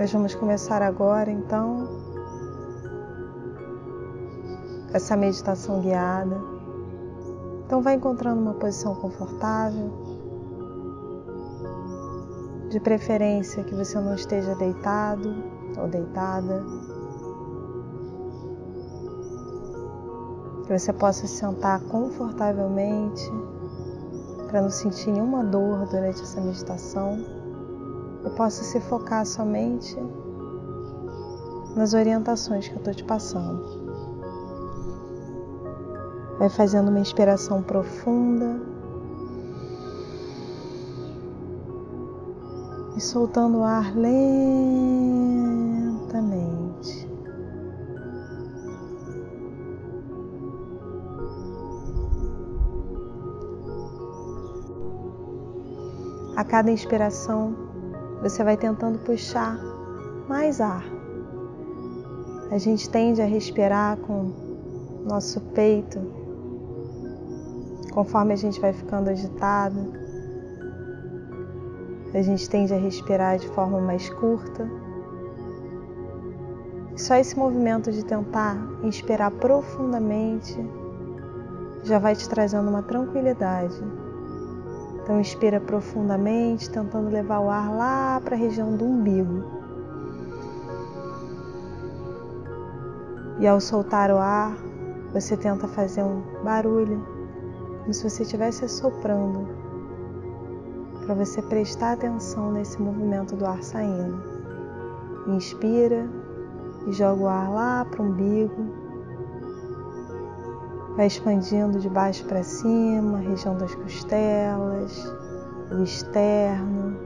Nós vamos começar agora, então, essa meditação guiada. Então, vai encontrando uma posição confortável, de preferência que você não esteja deitado ou deitada. Que você possa sentar confortavelmente para não sentir nenhuma dor durante essa meditação e possa se focar somente nas orientações que eu estou te passando. Vai fazendo uma inspiração profunda e soltando o ar lentamente. A cada inspiração, você vai tentando puxar mais ar. A gente tende a respirar com nosso peito, conforme a gente vai ficando agitado. A gente tende a respirar de forma mais curta. Só esse movimento de tentar inspirar profundamente já vai te trazendo uma tranquilidade. Então inspira profundamente, tentando levar o ar lá para a região do umbigo. E ao soltar o ar, você tenta fazer um barulho, como se você estivesse soprando, para você prestar atenção nesse movimento do ar saindo. Inspira e joga o ar lá para o umbigo vai expandindo de baixo para cima, região das costelas, o externo,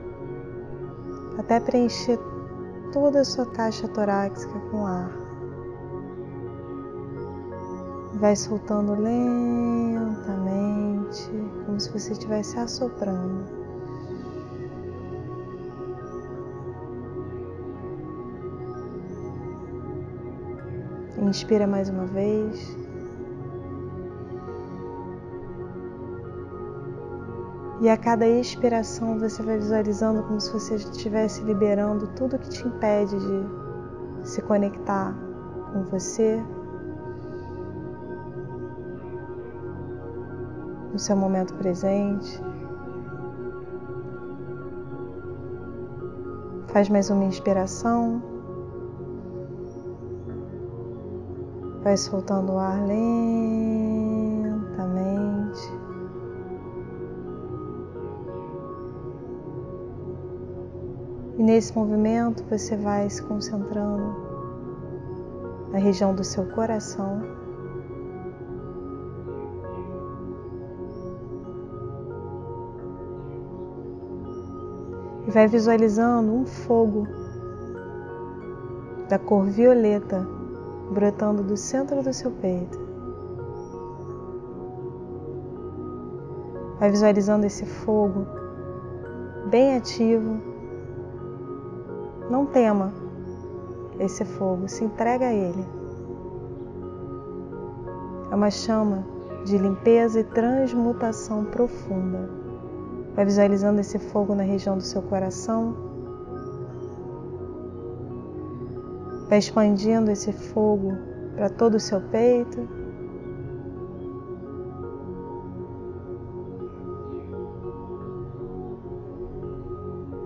até preencher toda a sua caixa torácica com ar. Vai soltando lentamente, como se você estivesse assoprando. Inspira mais uma vez. E a cada expiração você vai visualizando como se você estivesse liberando tudo que te impede de se conectar com você, no seu momento presente. Faz mais uma inspiração. Vai soltando o ar lentamente. E nesse movimento você vai se concentrando na região do seu coração. E vai visualizando um fogo da cor violeta brotando do centro do seu peito. Vai visualizando esse fogo bem ativo não tema esse fogo, se entrega a ele. É uma chama de limpeza e transmutação profunda. Vai visualizando esse fogo na região do seu coração. Vai expandindo esse fogo para todo o seu peito.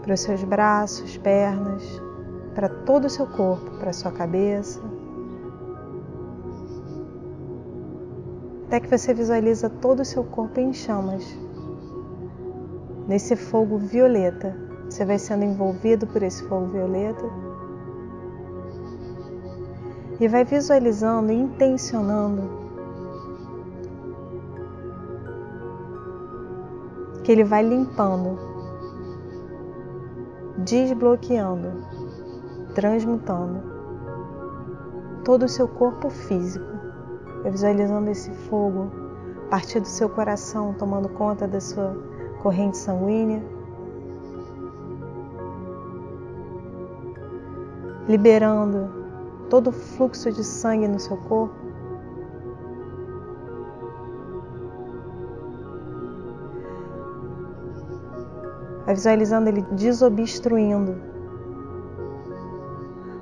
Para os seus braços, pernas, para todo o seu corpo, para a sua cabeça. Até que você visualiza todo o seu corpo em chamas. Nesse fogo violeta, você vai sendo envolvido por esse fogo violeta. E vai visualizando intencionando que ele vai limpando desbloqueando, transmutando todo o seu corpo físico, visualizando esse fogo partir do seu coração, tomando conta da sua corrente sanguínea, liberando todo o fluxo de sangue no seu corpo. Vai visualizando ele desobstruindo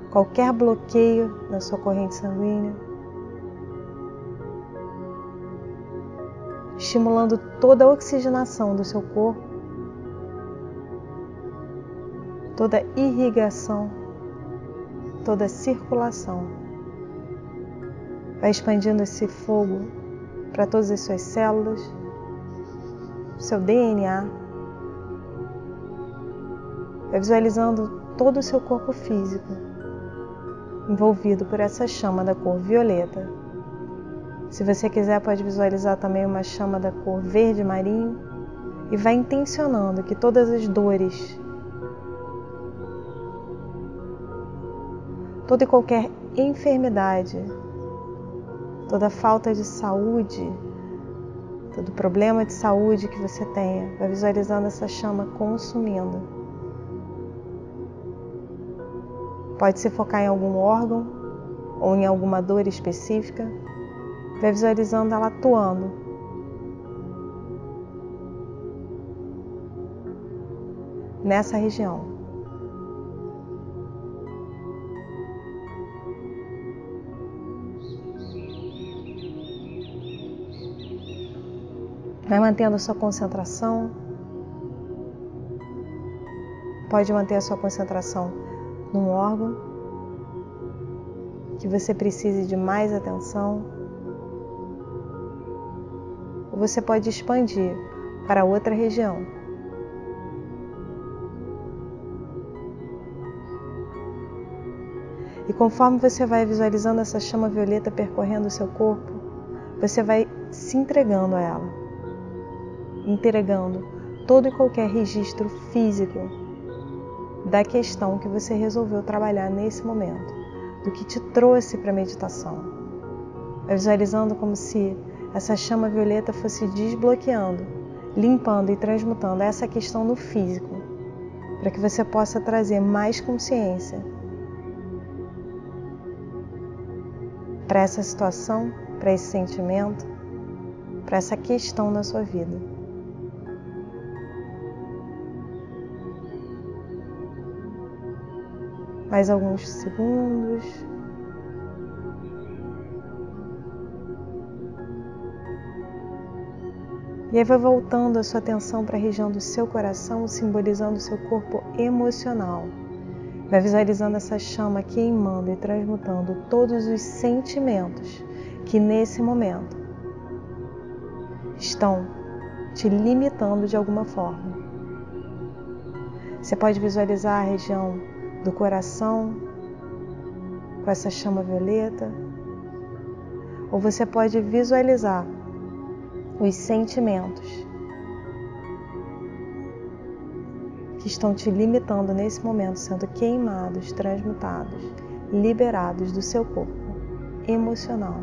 qualquer bloqueio na sua corrente sanguínea, estimulando toda a oxigenação do seu corpo, toda a irrigação, toda a circulação. Vai expandindo esse fogo para todas as suas células, seu DNA. Vai visualizando todo o seu corpo físico envolvido por essa chama da cor violeta. Se você quiser, pode visualizar também uma chama da cor verde marinho e vai intencionando que todas as dores, toda e qualquer enfermidade, toda falta de saúde, todo problema de saúde que você tenha, vai visualizando essa chama consumindo. Pode se focar em algum órgão ou em alguma dor específica, vai visualizando ela atuando. Nessa região. Vai mantendo a sua concentração. Pode manter a sua concentração num órgão que você precise de mais atenção. Ou você pode expandir para outra região. E conforme você vai visualizando essa chama violeta percorrendo o seu corpo, você vai se entregando a ela entregando todo e qualquer registro físico da questão que você resolveu trabalhar nesse momento, do que te trouxe para a meditação. Visualizando como se essa chama violeta fosse desbloqueando, limpando e transmutando essa questão no físico, para que você possa trazer mais consciência para essa situação, para esse sentimento, para essa questão na sua vida. Mais alguns segundos. E aí vai voltando a sua atenção para a região do seu coração, simbolizando o seu corpo emocional. Vai visualizando essa chama queimando e transmutando todos os sentimentos que nesse momento estão te limitando de alguma forma. Você pode visualizar a região do coração com essa chama violeta, ou você pode visualizar os sentimentos que estão te limitando nesse momento, sendo queimados, transmutados, liberados do seu corpo emocional.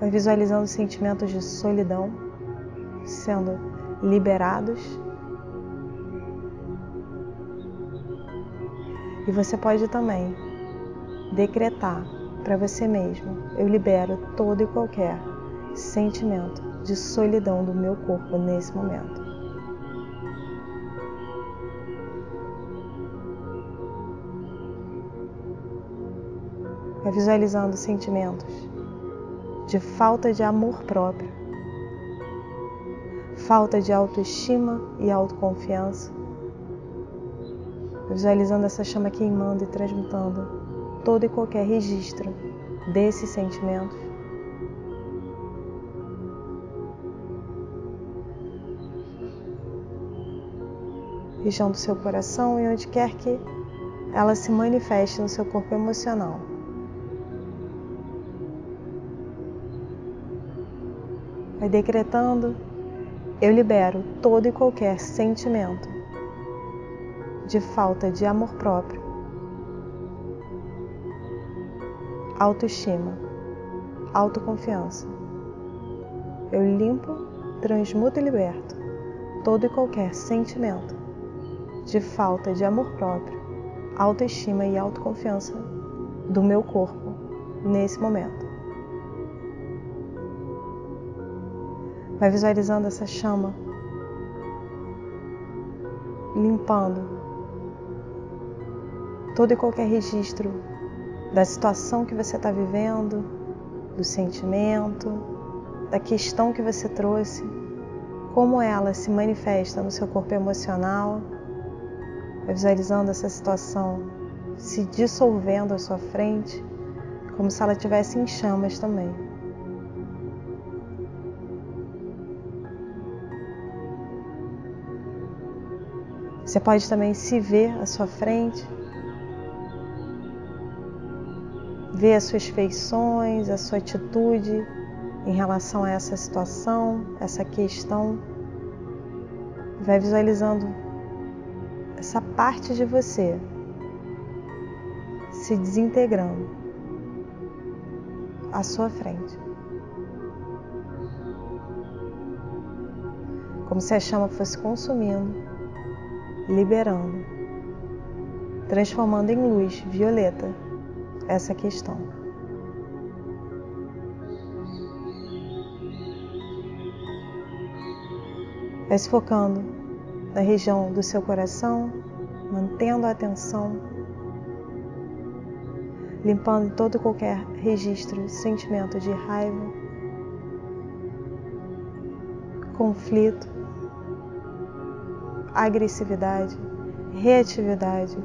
Vai visualizando sentimentos de solidão sendo liberados E você pode também decretar para você mesmo: eu libero todo e qualquer sentimento de solidão do meu corpo nesse momento. Visualizando sentimentos de falta de amor próprio, falta de autoestima e autoconfiança visualizando essa chama queimando e transmutando todo e qualquer registro desses sentimentos. Região do seu coração e onde quer que ela se manifeste no seu corpo emocional. Vai decretando, eu libero todo e qualquer sentimento de falta de amor próprio, autoestima, autoconfiança. Eu limpo, transmuto e liberto todo e qualquer sentimento de falta de amor próprio, autoestima e autoconfiança do meu corpo nesse momento. Vai visualizando essa chama limpando todo e qualquer registro da situação que você está vivendo, do sentimento, da questão que você trouxe, como ela se manifesta no seu corpo emocional, visualizando essa situação se dissolvendo à sua frente, como se ela estivesse em chamas também. Você pode também se ver à sua frente, ver as suas feições, a sua atitude em relação a essa situação, essa questão. Vai visualizando essa parte de você se desintegrando à sua frente. Como se a chama fosse consumindo, liberando, transformando em luz violeta essa questão. Vai se focando na região do seu coração, mantendo a atenção, limpando todo qualquer registro, sentimento de raiva, conflito, agressividade, reatividade.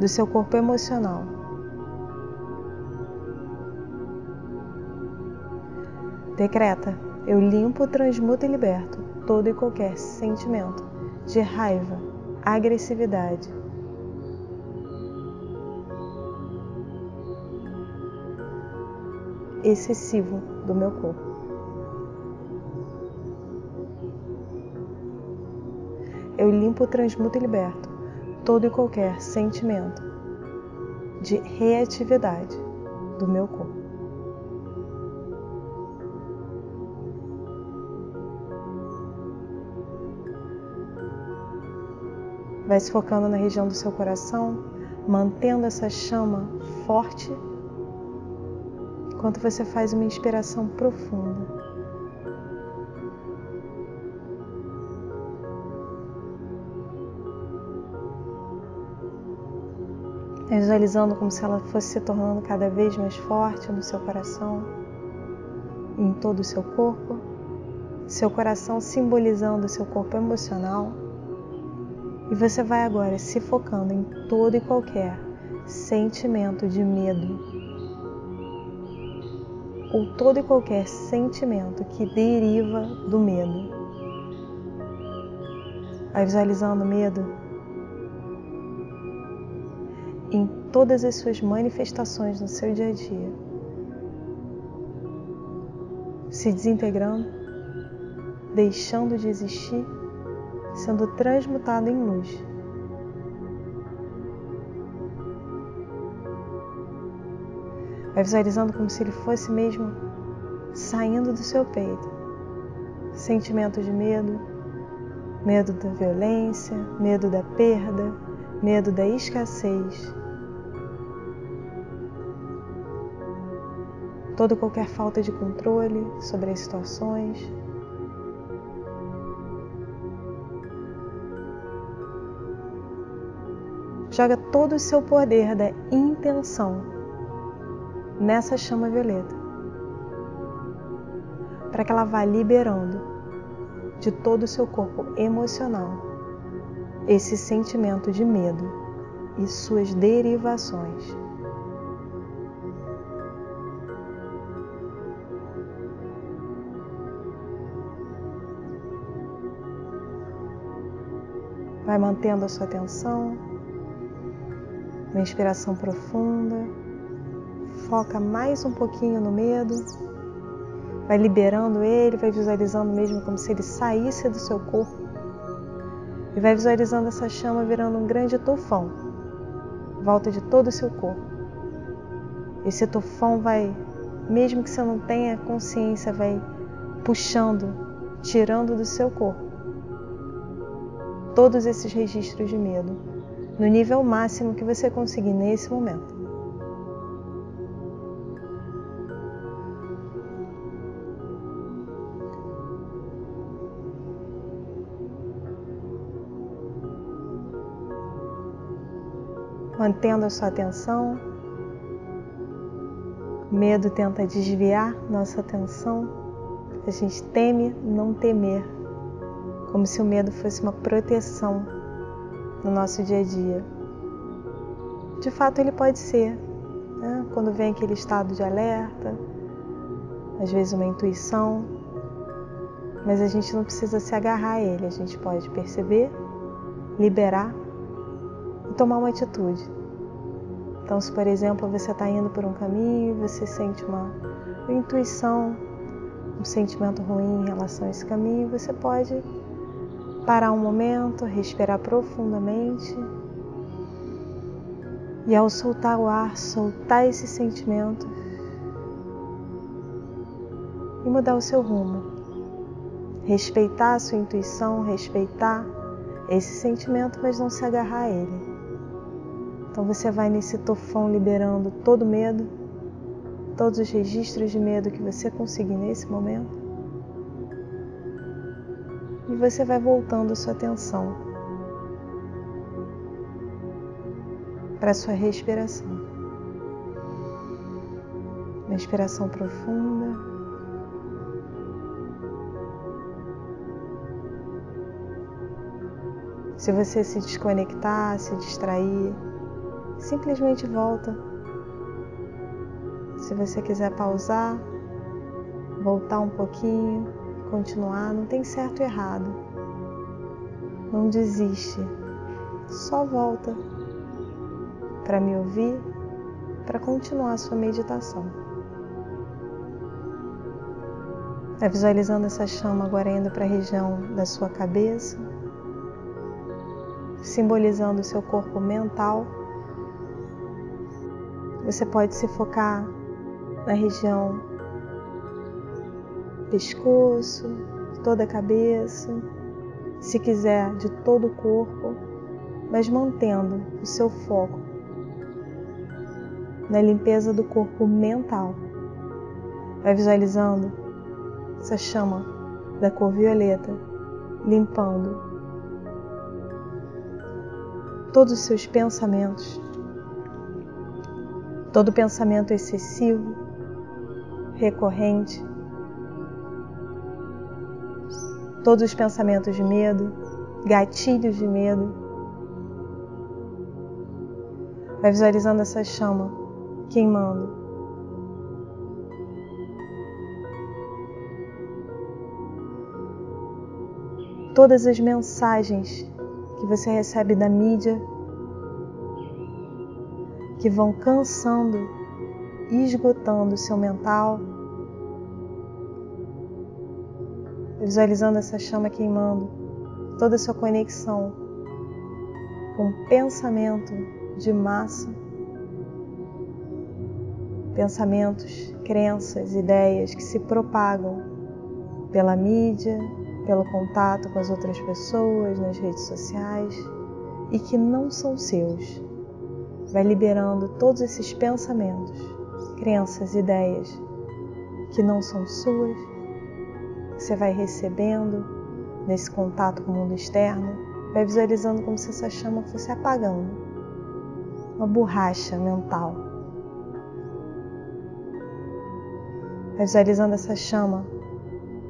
Do seu corpo emocional. Decreta: eu limpo, transmuto e liberto todo e qualquer sentimento de raiva, agressividade, excessivo do meu corpo. Eu limpo, transmuto e liberto todo e qualquer sentimento de reatividade do meu corpo. Vai se focando na região do seu coração, mantendo essa chama forte, enquanto você faz uma inspiração profunda. Visualizando como se ela fosse se tornando cada vez mais forte no seu coração, em todo o seu corpo, seu coração simbolizando o seu corpo emocional. E você vai agora se focando em todo e qualquer sentimento de medo. Ou todo e qualquer sentimento que deriva do medo. Vai visualizando o medo em todas as suas manifestações no seu dia a dia, se desintegrando, deixando de existir sendo transmutado em luz. Vai visualizando como se ele fosse mesmo saindo do seu peito. Sentimento de medo, medo da violência, medo da perda, medo da escassez. Toda qualquer falta de controle sobre as situações. Joga todo o seu poder da intenção nessa chama violeta, para que ela vá liberando de todo o seu corpo emocional esse sentimento de medo e suas derivações. Vai mantendo a sua atenção uma inspiração profunda. Foca mais um pouquinho no medo. Vai liberando ele, vai visualizando mesmo como se ele saísse do seu corpo. E vai visualizando essa chama virando um grande tufão. Volta de todo o seu corpo. Esse tufão vai, mesmo que você não tenha consciência, vai puxando, tirando do seu corpo todos esses registros de medo no nível máximo que você conseguir nesse momento. Mantendo a sua atenção, o medo tenta desviar nossa atenção. A gente teme não temer como se o medo fosse uma proteção no nosso dia a dia. De fato, ele pode ser, né? quando vem aquele estado de alerta, às vezes uma intuição, mas a gente não precisa se agarrar a ele, a gente pode perceber, liberar e tomar uma atitude. Então, se por exemplo você está indo por um caminho e você sente uma, uma intuição, um sentimento ruim em relação a esse caminho, você pode parar um momento, respirar profundamente e ao soltar o ar, soltar esse sentimento e mudar o seu rumo. Respeitar a sua intuição, respeitar esse sentimento, mas não se agarrar a ele. Então você vai nesse tofão liberando todo medo, todos os registros de medo que você conseguir nesse momento. E você vai voltando sua atenção para sua respiração. Uma inspiração profunda. Se você se desconectar, se distrair, simplesmente volta. Se você quiser pausar, voltar um pouquinho, continuar, não tem certo e errado. Não desiste, só volta para me ouvir, para continuar a sua meditação. Vai visualizando essa chama agora indo para a região da sua cabeça, simbolizando o seu corpo mental. Você pode se focar na região pescoço, toda a cabeça, se quiser de todo o corpo, mas mantendo o seu foco na limpeza do corpo mental. Vai visualizando essa chama da cor violeta limpando todos os seus pensamentos, todo pensamento excessivo, recorrente, todos os pensamentos de medo, gatilhos de medo. Vai visualizando essa chama queimando. Todas as mensagens que você recebe da mídia que vão cansando e esgotando o seu mental, visualizando essa chama queimando, toda a sua conexão com pensamento de massa, pensamentos, crenças, ideias que se propagam pela mídia, pelo contato com as outras pessoas nas redes sociais e que não são seus. Vai liberando todos esses pensamentos, crenças, ideias que não são suas, você vai recebendo nesse contato com o mundo externo, vai visualizando como se essa chama fosse apagando uma borracha mental. Vai visualizando essa chama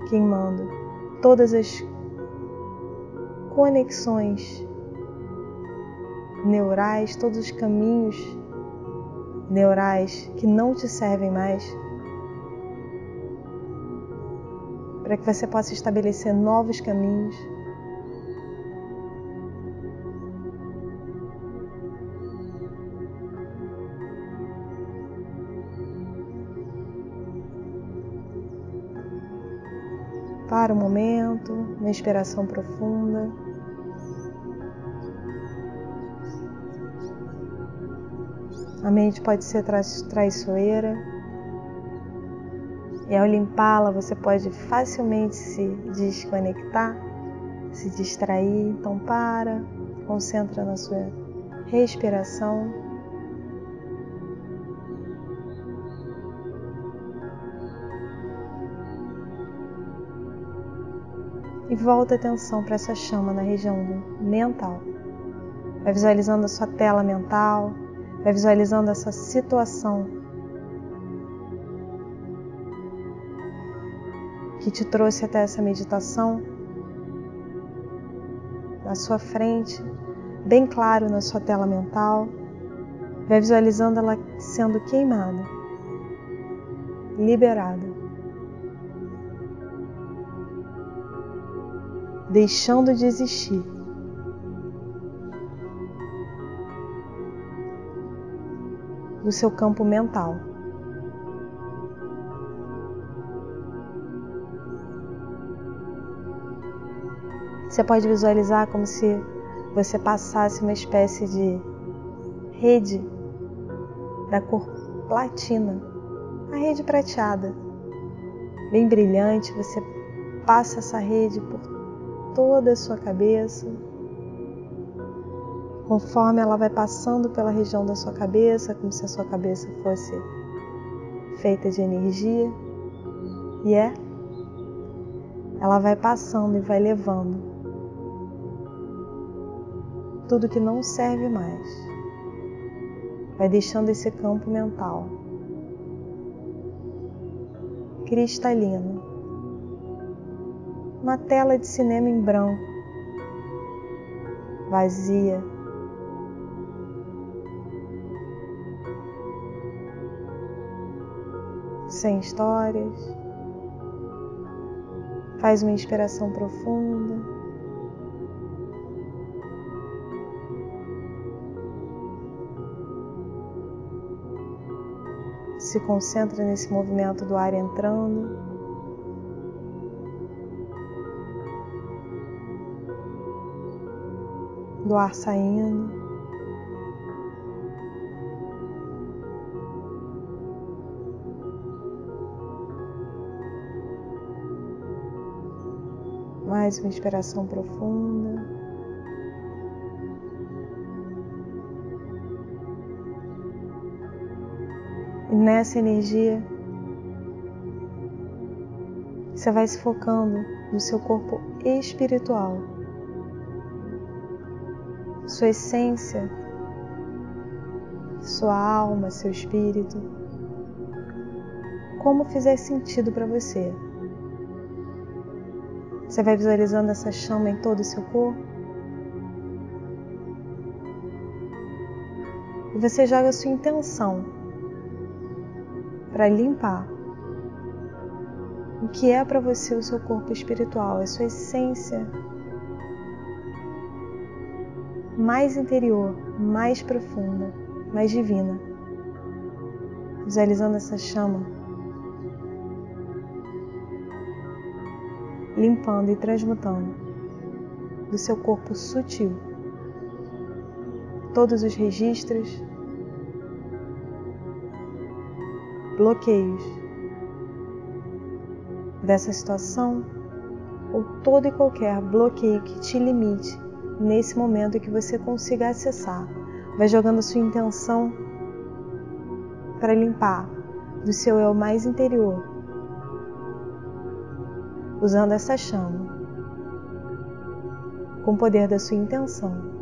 queimando todas as conexões neurais, todos os caminhos neurais que não te servem mais, para que você possa estabelecer novos caminhos. Para o momento, uma inspiração profunda. A mente pode ser traiçoeira. E ao limpá-la, você pode facilmente se desconectar, se distrair. Então, para, concentra na sua respiração. e volta a atenção para essa chama na região mental. Vai visualizando a sua tela mental, Vai visualizando essa situação que te trouxe até essa meditação na sua frente, bem claro na sua tela mental. Vai visualizando ela sendo queimada, liberada, deixando de existir. Do seu campo mental. Você pode visualizar como se você passasse uma espécie de rede da cor platina, a rede prateada, bem brilhante. Você passa essa rede por toda a sua cabeça. Conforme ela vai passando pela região da sua cabeça, como se a sua cabeça fosse feita de energia, e é, ela vai passando e vai levando tudo que não serve mais. Vai deixando esse campo mental cristalino. Uma tela de cinema em branco, vazia. Sem histórias. Faz uma inspiração profunda. Se concentra nesse movimento do ar entrando. Do ar saindo. Mais uma inspiração profunda. E nessa energia, você vai se focando no seu corpo espiritual, sua essência, sua alma, seu espírito, como fizer sentido para você. Você vai visualizando essa chama em todo o seu corpo. E você joga a sua intenção para limpar. O que é para você o seu corpo espiritual, a sua essência mais interior, mais profunda, mais divina. Visualizando essa chama, limpando e transmutando do seu corpo sutil. Todos os registros bloqueios dessa situação ou todo e qualquer bloqueio que te limite nesse momento que você consiga acessar. Vai jogando a sua intenção para limpar do seu eu mais interior, usando essa chama, com o poder da sua intenção.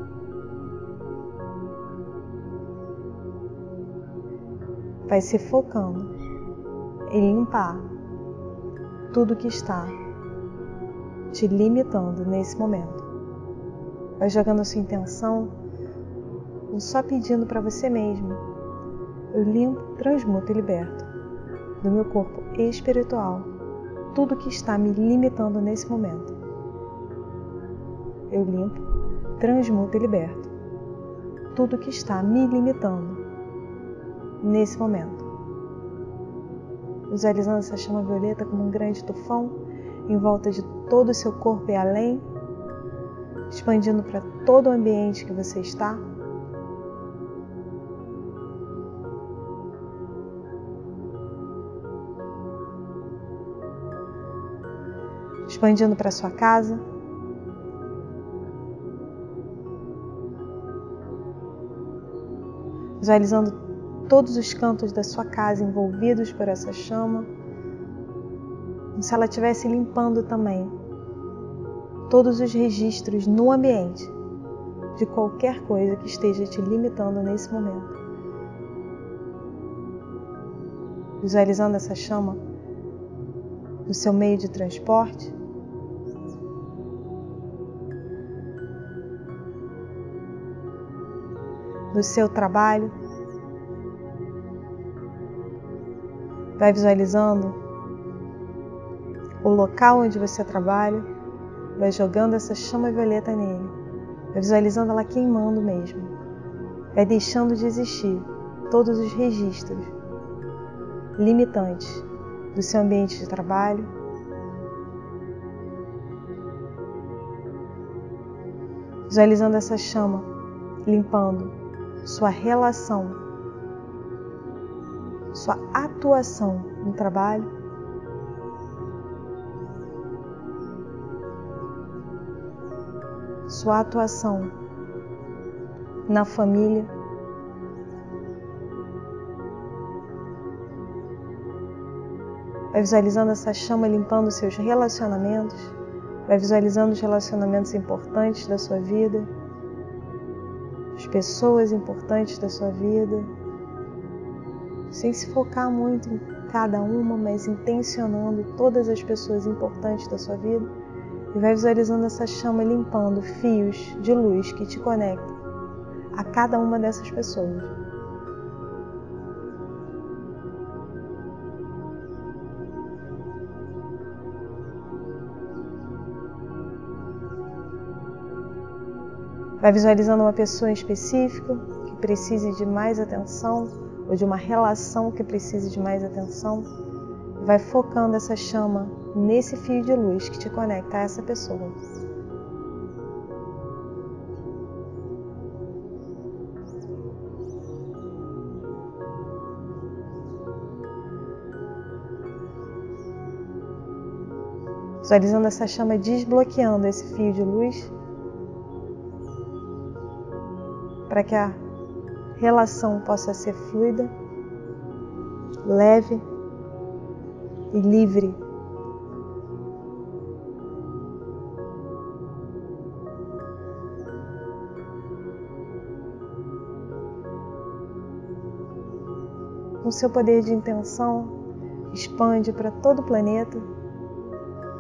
Vai se focando em limpar tudo que está te limitando nesse momento. Vai jogando a sua intenção só pedindo para você mesmo: eu limpo, transmuto e liberto do meu corpo espiritual tudo que está me limitando nesse momento. Eu limpo, transmuto e liberto tudo que está me limitando nesse momento. Visualizando essa chama violeta como um grande tufão em volta de todo o seu corpo e além, expandindo para todo o ambiente que você está. Expandindo para sua casa, visualizando todos os cantos da sua casa envolvidos por essa chama, como se ela estivesse limpando também todos os registros no ambiente de qualquer coisa que esteja te limitando nesse momento. visualizando essa chama no seu meio de transporte. No seu trabalho. Vai visualizando o local onde você trabalha, vai jogando essa chama violeta nele, vai visualizando ela queimando mesmo, vai deixando de existir todos os registros limitantes do seu ambiente de trabalho. Visualizando essa chama limpando sua relação, sua atuação no trabalho. Sua atuação na família. Vai visualizando essa chama limpando seus relacionamentos. Vai visualizando os relacionamentos importantes da sua vida. As pessoas importantes da sua vida. Sem se focar muito em cada uma, mas intencionando todas as pessoas importantes da sua vida. E vai visualizando essa chama limpando fios de luz que te conectam a cada uma dessas pessoas. Vai visualizando uma pessoa específica que precise de mais atenção ou de uma relação que precise de mais atenção. Vai focando essa chama nesse fio de luz que te conecta a essa pessoa. Visualizando essa chama desbloqueando esse fio de luz para que a relação possa ser fluida, leve e livre. Com seu poder de intenção, expande para todo o planeta.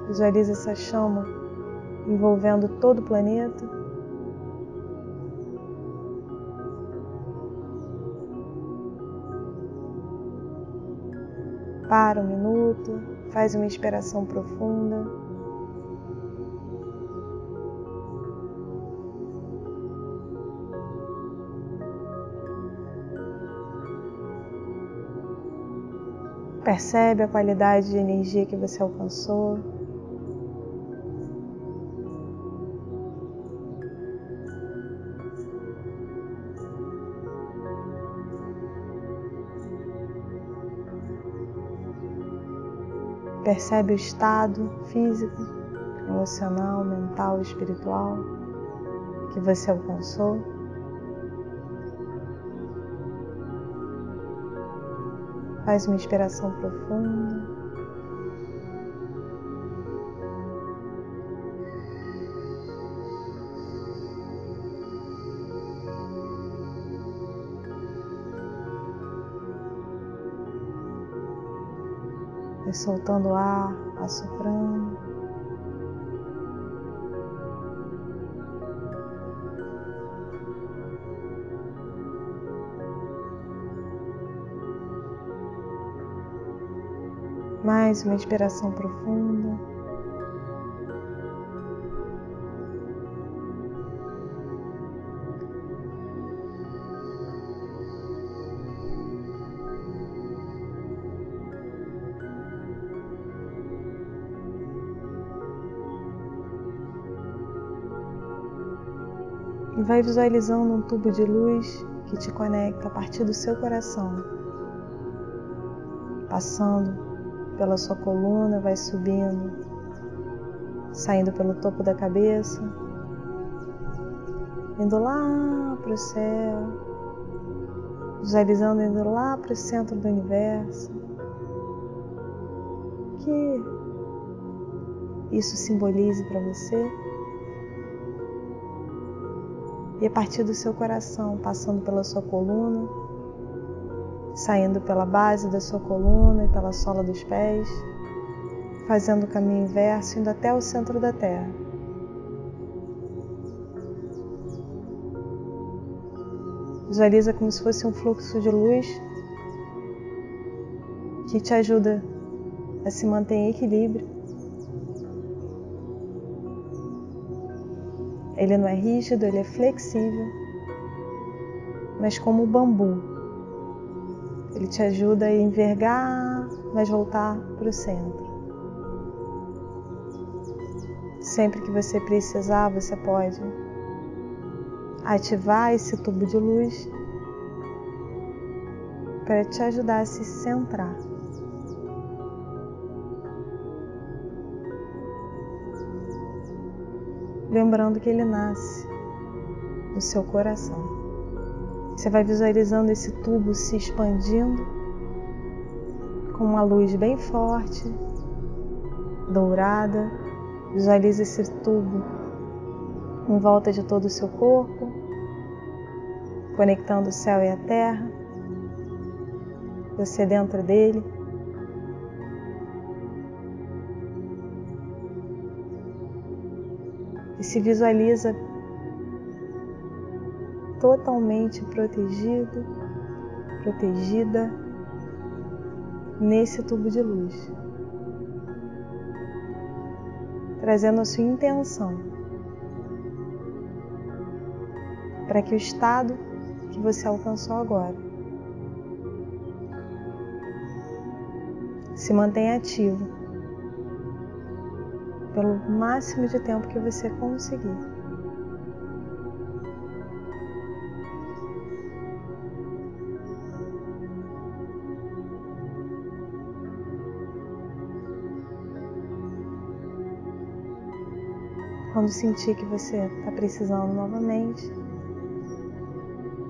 Visualiza essa chama envolvendo todo o planeta. Para um minuto, faz uma inspiração profunda. Percebe a qualidade de energia que você alcançou. Percebe o estado físico, emocional, mental espiritual que você alcançou. Faz uma inspiração profunda. Vai soltando o ar, assoprando. Mais uma inspiração profunda. Vai visualizando um tubo de luz que te conecta a partir do seu coração, passando pela sua coluna, vai subindo, saindo pelo topo da cabeça, indo lá para o céu, visualizando indo lá para o centro do universo. Que isso simbolize para você e a partir do seu coração, passando pela sua coluna, saindo pela base da sua coluna e pela sola dos pés, fazendo o caminho inverso, indo até o centro da Terra. Visualiza como se fosse um fluxo de luz que te ajuda a se manter em equilíbrio. Ele não é rígido, ele é flexível, mas como o bambu. Ele te ajuda a envergar, mas voltar para o centro. Sempre que você precisar, você pode ativar esse tubo de luz para te ajudar a se centrar. Lembrando que ele nasce no seu coração. Você vai visualizando esse tubo se expandindo com uma luz bem forte, dourada. Visualize esse tubo em volta de todo o seu corpo, conectando o céu e a terra, você dentro dele. Se visualiza totalmente protegido, protegida nesse tubo de luz, trazendo a sua intenção para que o estado que você alcançou agora se mantenha ativo pelo máximo de tempo que você conseguir. Quando sentir que você está precisando novamente,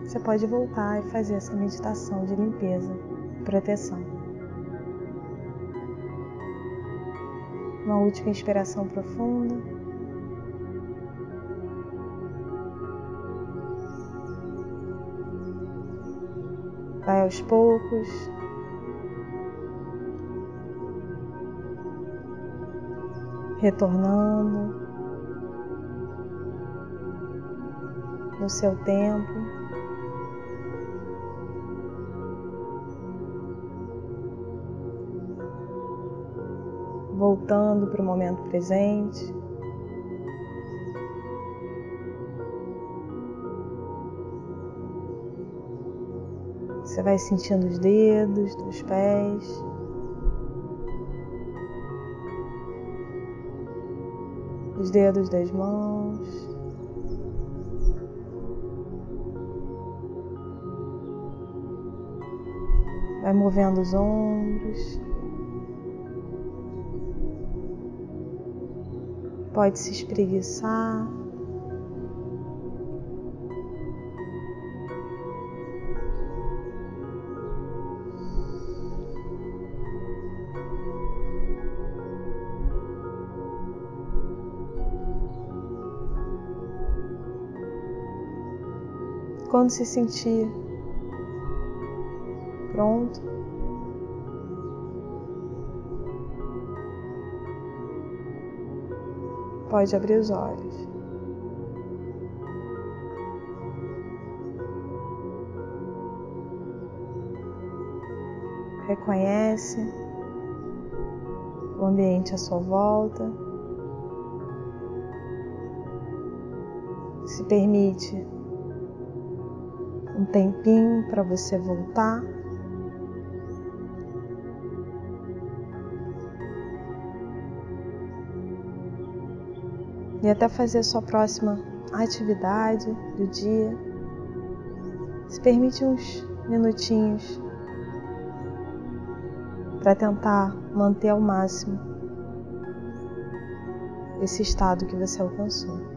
você pode voltar e fazer essa meditação de limpeza e proteção. Uma última inspiração profunda. Vai aos poucos. Retornando no seu tempo. Voltando para o momento presente. Você vai sentindo os dedos dos pés. Os dedos das mãos. Vai movendo os ombros. Pode se espreguiçar. Quando se sentir pronto, pode abrir os olhos. Reconhece o ambiente à sua volta. Se permite um tempinho para você voltar. E até fazer a sua próxima atividade do dia. Se permite uns minutinhos para tentar manter ao máximo esse estado que você alcançou.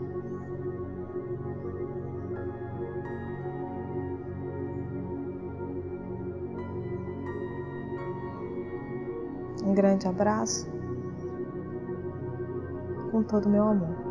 Um grande abraço com todo o meu amor.